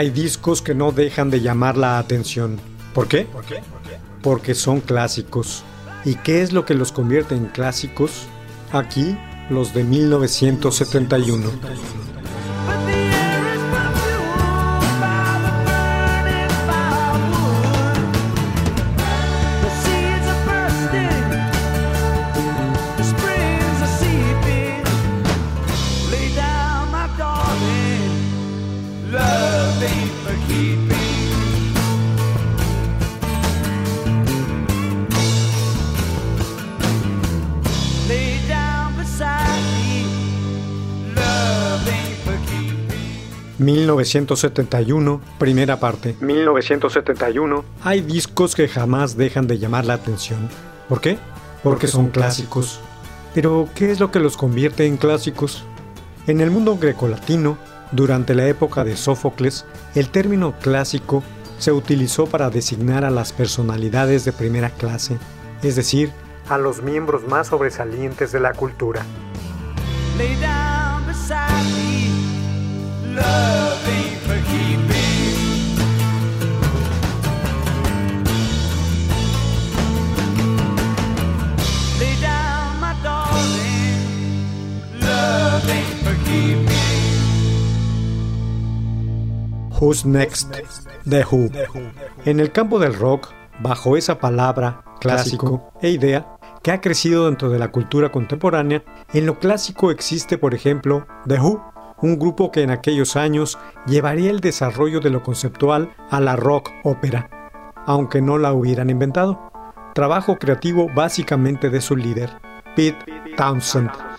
Hay discos que no dejan de llamar la atención. ¿Por qué? Porque son clásicos. ¿Y qué es lo que los convierte en clásicos? Aquí, los de 1971. 1971, primera parte. 1971. Hay discos que jamás dejan de llamar la atención. ¿Por qué? Porque son clásicos. Pero, ¿qué es lo que los convierte en clásicos? En el mundo grecolatino, durante la época de Sófocles, el término clásico se utilizó para designar a las personalidades de primera clase, es decir, a los miembros más sobresalientes de la cultura. Who's Next? The Who. En el campo del rock, bajo esa palabra, clásico e idea, que ha crecido dentro de la cultura contemporánea, en lo clásico existe, por ejemplo, The Who, un grupo que en aquellos años llevaría el desarrollo de lo conceptual a la rock ópera, aunque no la hubieran inventado. Trabajo creativo básicamente de su líder, Pete Townsend.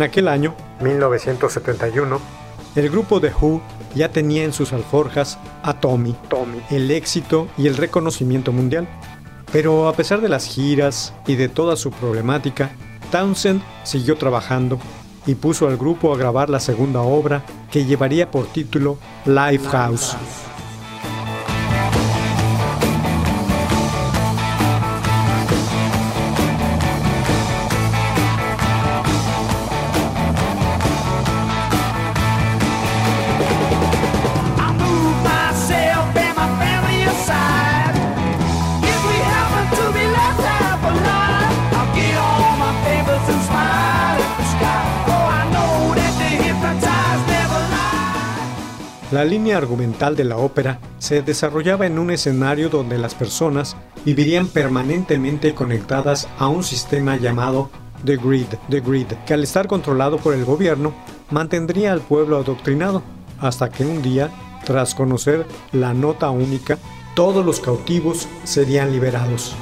En aquel año, 1971, el grupo The Who ya tenía en sus alforjas a Tommy, Tommy, el éxito y el reconocimiento mundial. Pero a pesar de las giras y de toda su problemática, Townsend siguió trabajando y puso al grupo a grabar la segunda obra que llevaría por título Lifehouse. Línea argumental de la ópera se desarrollaba en un escenario donde las personas vivirían permanentemente conectadas a un sistema llamado The Grid, The Grid, que al estar controlado por el gobierno mantendría al pueblo adoctrinado, hasta que un día, tras conocer la nota única, todos los cautivos serían liberados.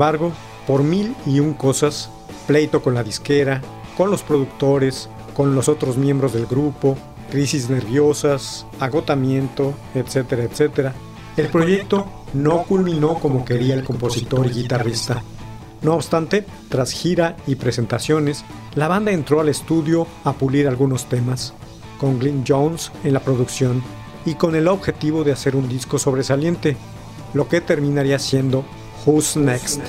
Embargo, por mil y un cosas, pleito con la disquera, con los productores, con los otros miembros del grupo, crisis nerviosas, agotamiento, etcétera, etcétera, el proyecto no culminó como quería el compositor y guitarrista. No obstante, tras gira y presentaciones, la banda entró al estudio a pulir algunos temas, con Glyn Jones en la producción y con el objetivo de hacer un disco sobresaliente, lo que terminaría siendo Who's Next.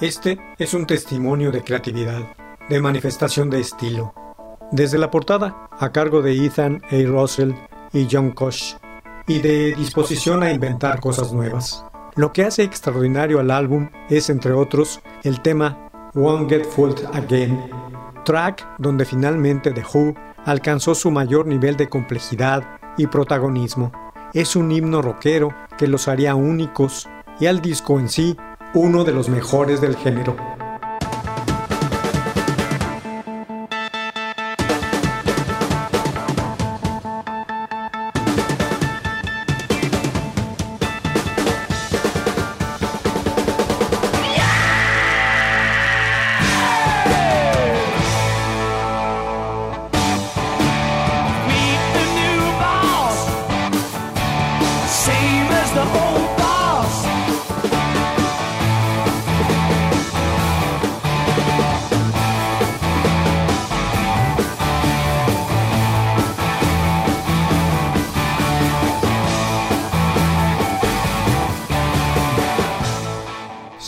Este es un testimonio de creatividad, de manifestación de estilo. Desde la portada, a cargo de Ethan A. Russell y John Koch, y de disposición a inventar cosas nuevas. Lo que hace extraordinario al álbum es, entre otros, el tema Won't Get Fooled Again, track donde finalmente The Who alcanzó su mayor nivel de complejidad y protagonismo. Es un himno rockero que los haría únicos y al disco en sí uno de los mejores del género.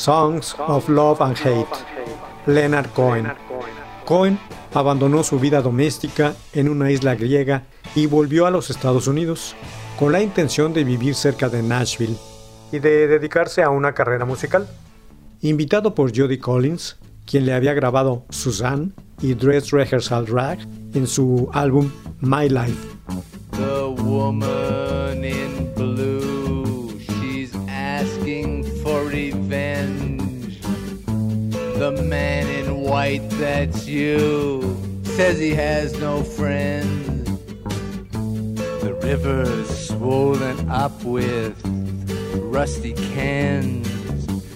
Songs of Love and Hate, Leonard Cohen. Cohen abandonó su vida doméstica en una isla griega y volvió a los Estados Unidos con la intención de vivir cerca de Nashville y de dedicarse a una carrera musical. Invitado por Jody Collins, quien le había grabado Suzanne y Dress Rehearsal Rag en su álbum My Life. The man in white, that's you, says he has no friends. The river's swollen up with rusty cans,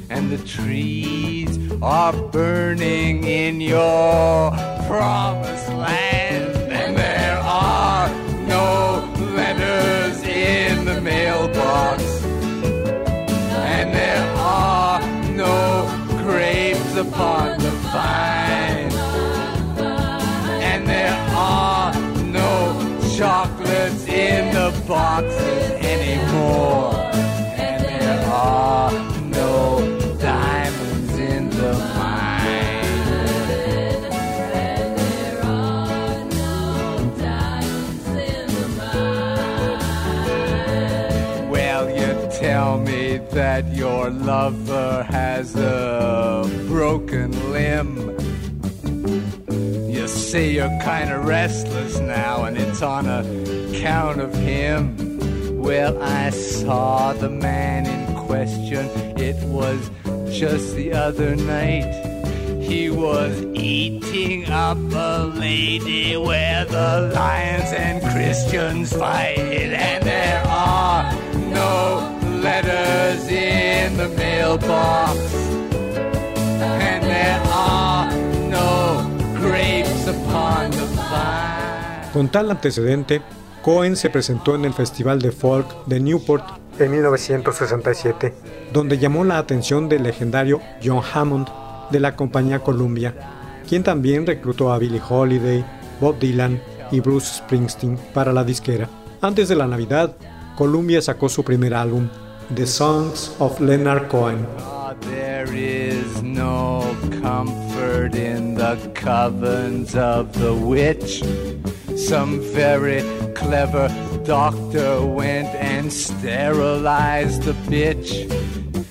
and the trees are burning in your promised upon the vine, and there are no chocolates in the boxes anymore, And there are no diamonds in the mine. and there are no diamonds in the mine. Well, you tell me that your lover you're kind of restless now, and it's on account of him. Well, I saw the man in question. It was just the other night. He was eating up a lady where the lions and Christians fight, and there are no letters in the mailbox, and there Con tal antecedente, Cohen se presentó en el Festival de Folk de Newport en 1967, donde llamó la atención del legendario John Hammond de la compañía Columbia, quien también reclutó a Billie Holiday, Bob Dylan y Bruce Springsteen para la disquera. Antes de la Navidad, Columbia sacó su primer álbum, The Songs of Leonard Cohen. The covens of the witch. Some very clever doctor went and sterilized the bitch.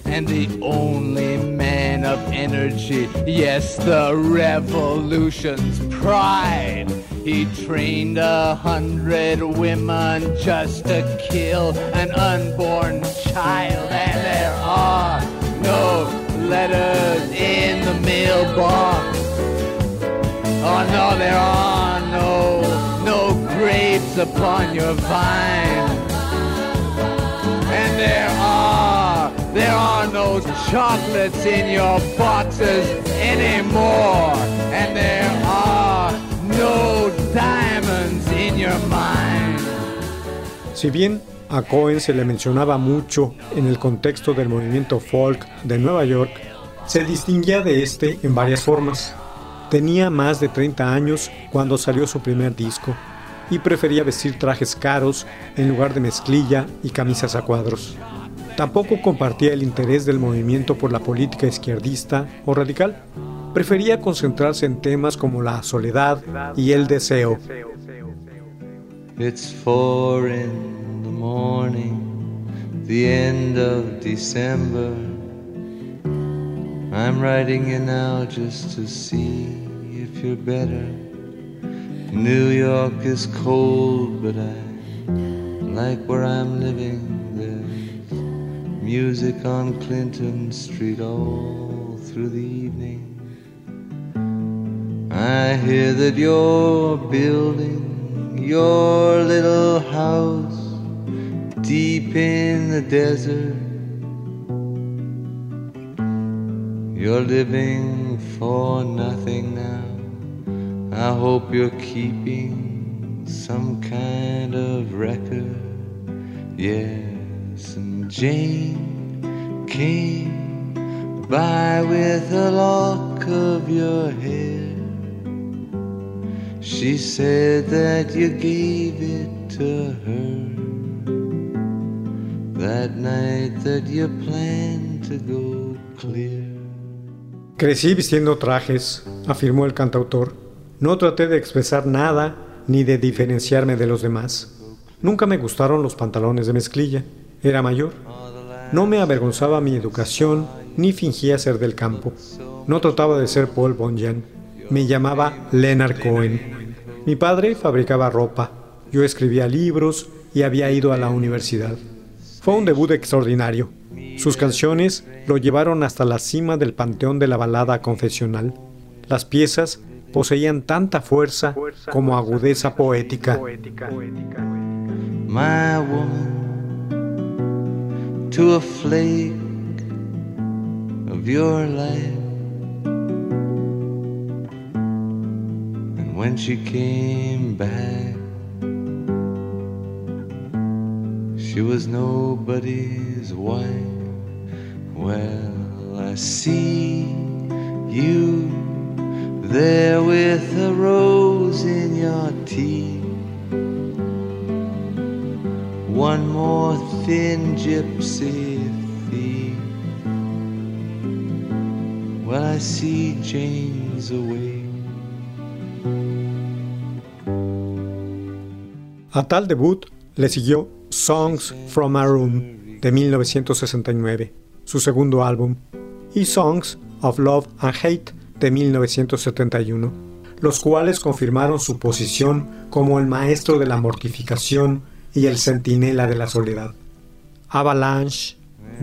And the only man of energy, yes, the revolution's pride. He trained a hundred women just to kill an unborn child, and there are no letters in the mailbox. Oh no, there are no no grapes upon your vine. And there are there are no chocolates in your boxes anymore. And there are no diamonds in your mind. Si bien a Cohen se le mencionaba mucho en el contexto del movimiento folk de Nueva York, se distinguía de este en varias formas. Tenía más de 30 años cuando salió su primer disco y prefería vestir trajes caros en lugar de mezclilla y camisas a cuadros. Tampoco compartía el interés del movimiento por la política izquierdista o radical. Prefería concentrarse en temas como la soledad y el deseo. It's four in the morning, the end of December. I'm writing you now just you're better. New York is cold, but I like where I'm living. There's music on Clinton Street all through the evening. I hear that you're building your little house deep in the desert. You're living for. I hope you're keeping some kind of record. Yes, and Jane came by with a lock of your hair. She said that you gave it to her that night that you planned to go clear. Crecí vistiendo trajes, afirmó el cantautor. No traté de expresar nada ni de diferenciarme de los demás. Nunca me gustaron los pantalones de mezclilla. Era mayor. No me avergonzaba mi educación ni fingía ser del campo. No trataba de ser Paul Bunyan. Me llamaba Leonard Cohen. Mi padre fabricaba ropa. Yo escribía libros y había ido a la universidad. Fue un debut extraordinario. Sus canciones lo llevaron hasta la cima del panteón de la balada confesional. Las piezas poseían tanta fuerza como agudeza poética. my woman to a flake of your life. And when she came back, she was nobody's wife. Well, I see you there A tal debut le siguió Songs from a Room de 1969, su segundo álbum, y Songs of Love and Hate de 1971, los cuales confirmaron su posición como el maestro de la mortificación y el centinela de la soledad. Avalanche,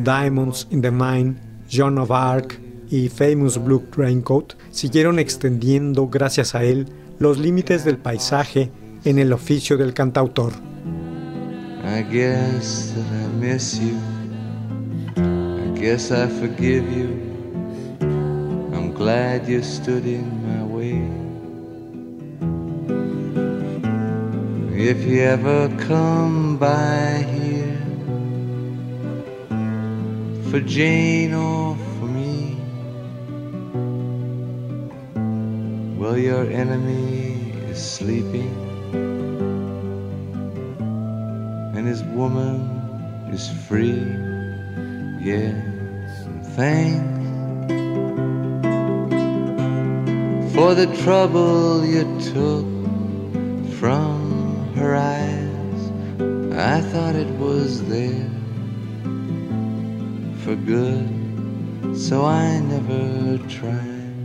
Diamonds in the Mine, Joan of Arc y Famous Blue Raincoat siguieron extendiendo, gracias a él, los límites del paisaje en el oficio del cantautor. I guess I forgive you. I'm glad you stood in my way. If you ever come by here for Jane or for me, well, your enemy is sleeping and his woman is free. Yes, and thanks for the trouble you took from her eyes. I thought it was there for good, so I never tried.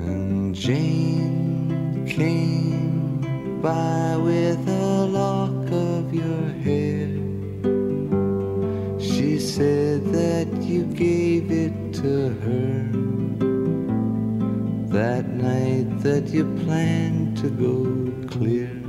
And Jane came by with a lock of your hair. She said that you gave it to her that night that you planned to go clear.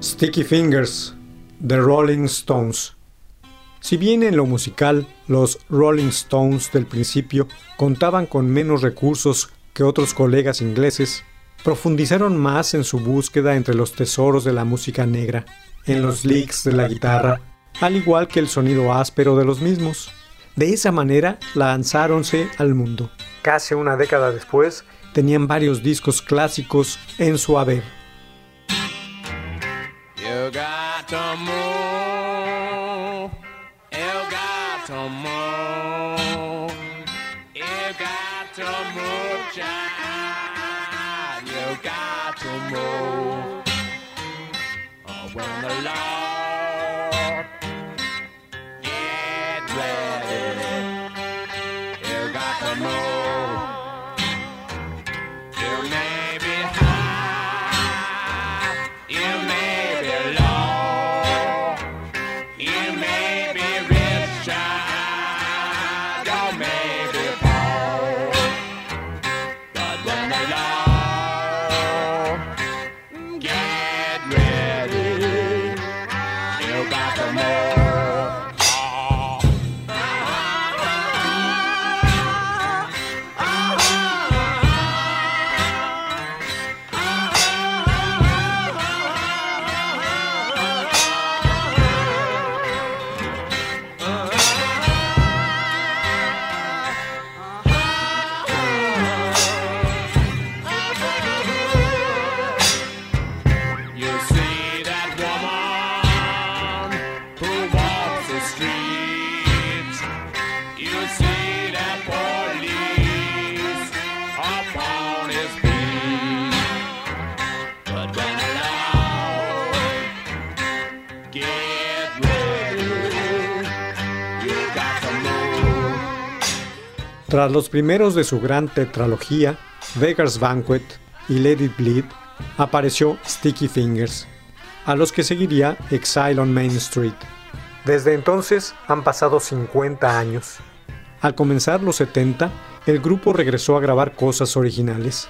Sticky Fingers, The Rolling Stones. Si bien en lo musical los Rolling Stones del principio contaban con menos recursos que otros colegas ingleses, profundizaron más en su búsqueda entre los tesoros de la música negra, en los licks de la guitarra, al igual que el sonido áspero de los mismos. De esa manera lanzáronse al mundo. Casi una década después, tenían varios discos clásicos en su haber. The Lord Tras los primeros de su gran tetralogía, Vegas Banquet y It Bleed, apareció Sticky Fingers, a los que seguiría Exile on Main Street. Desde entonces han pasado 50 años. Al comenzar los 70, el grupo regresó a grabar cosas originales.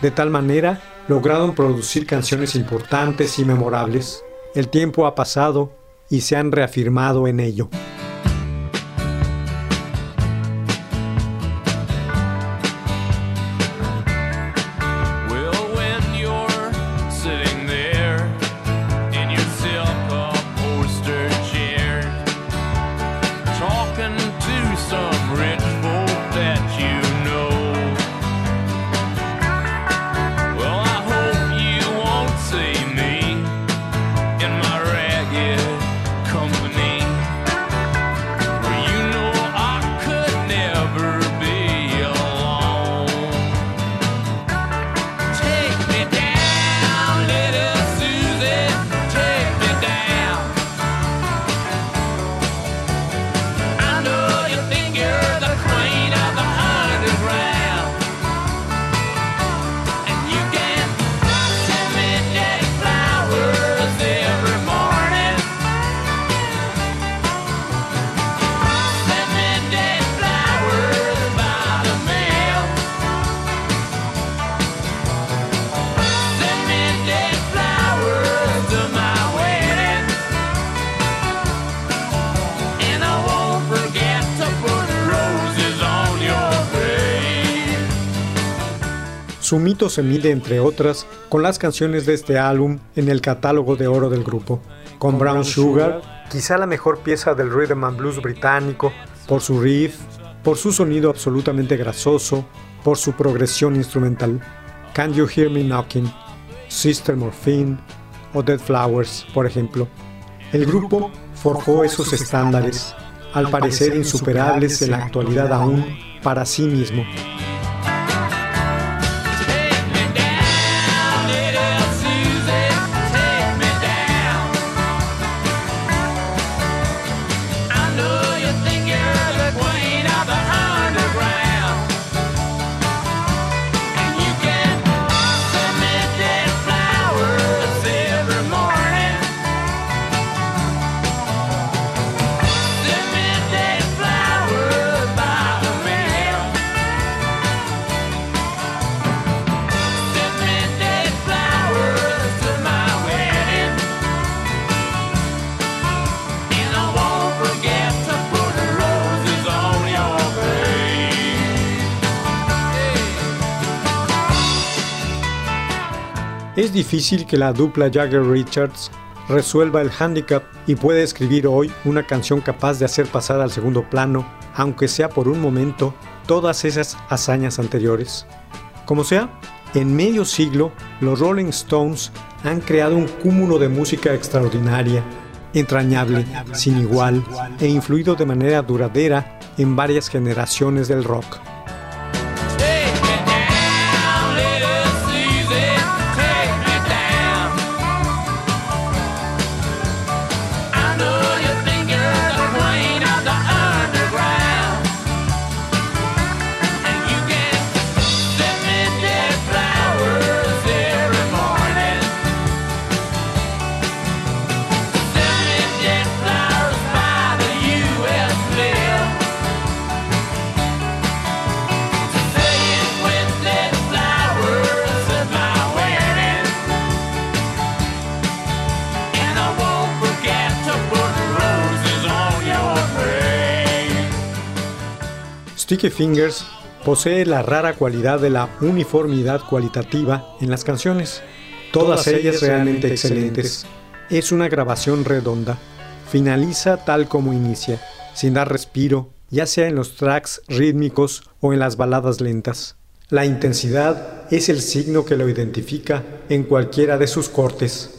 De tal manera, lograron producir canciones importantes y memorables. El tiempo ha pasado y se han reafirmado en ello. Su mito se mide, entre otras, con las canciones de este álbum en el catálogo de oro del grupo. Con Brown Sugar, quizá la mejor pieza del rhythm and blues británico, por su riff, por su sonido absolutamente grasoso, por su progresión instrumental. Can You Hear Me Knocking, Sister Morphine o Dead Flowers, por ejemplo. El grupo forjó esos estándares, al parecer insuperables en la actualidad aún, para sí mismo. Es difícil que la dupla Jagger Richards resuelva el handicap y pueda escribir hoy una canción capaz de hacer pasar al segundo plano, aunque sea por un momento, todas esas hazañas anteriores. Como sea, en medio siglo, los Rolling Stones han creado un cúmulo de música extraordinaria, entrañable, sin igual e influido de manera duradera en varias generaciones del rock. Sticky Fingers posee la rara cualidad de la uniformidad cualitativa en las canciones, todas ellas realmente excelentes. Es una grabación redonda, finaliza tal como inicia, sin dar respiro, ya sea en los tracks rítmicos o en las baladas lentas. La intensidad es el signo que lo identifica en cualquiera de sus cortes.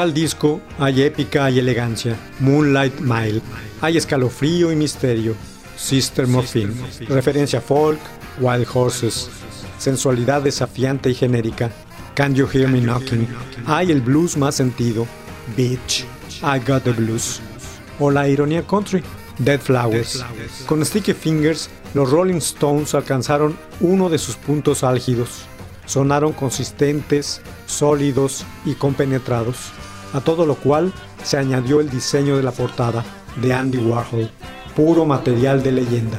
Tal disco hay épica y elegancia, Moonlight Mile, hay escalofrío y misterio, Sister Morphine, referencia a folk, Wild Horses, sensualidad desafiante y genérica, Can You Hear Me Knocking, hay el blues más sentido, Bitch, I Got the Blues, o la ironía country, Dead Flowers. Con Sticky Fingers, los Rolling Stones alcanzaron uno de sus puntos álgidos. Sonaron consistentes, sólidos y compenetrados, a todo lo cual se añadió el diseño de la portada de Andy Warhol, puro material de leyenda.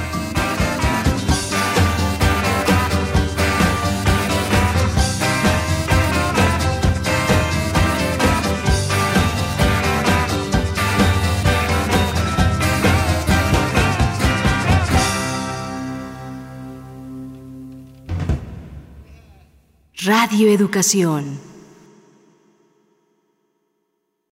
Radio Educación.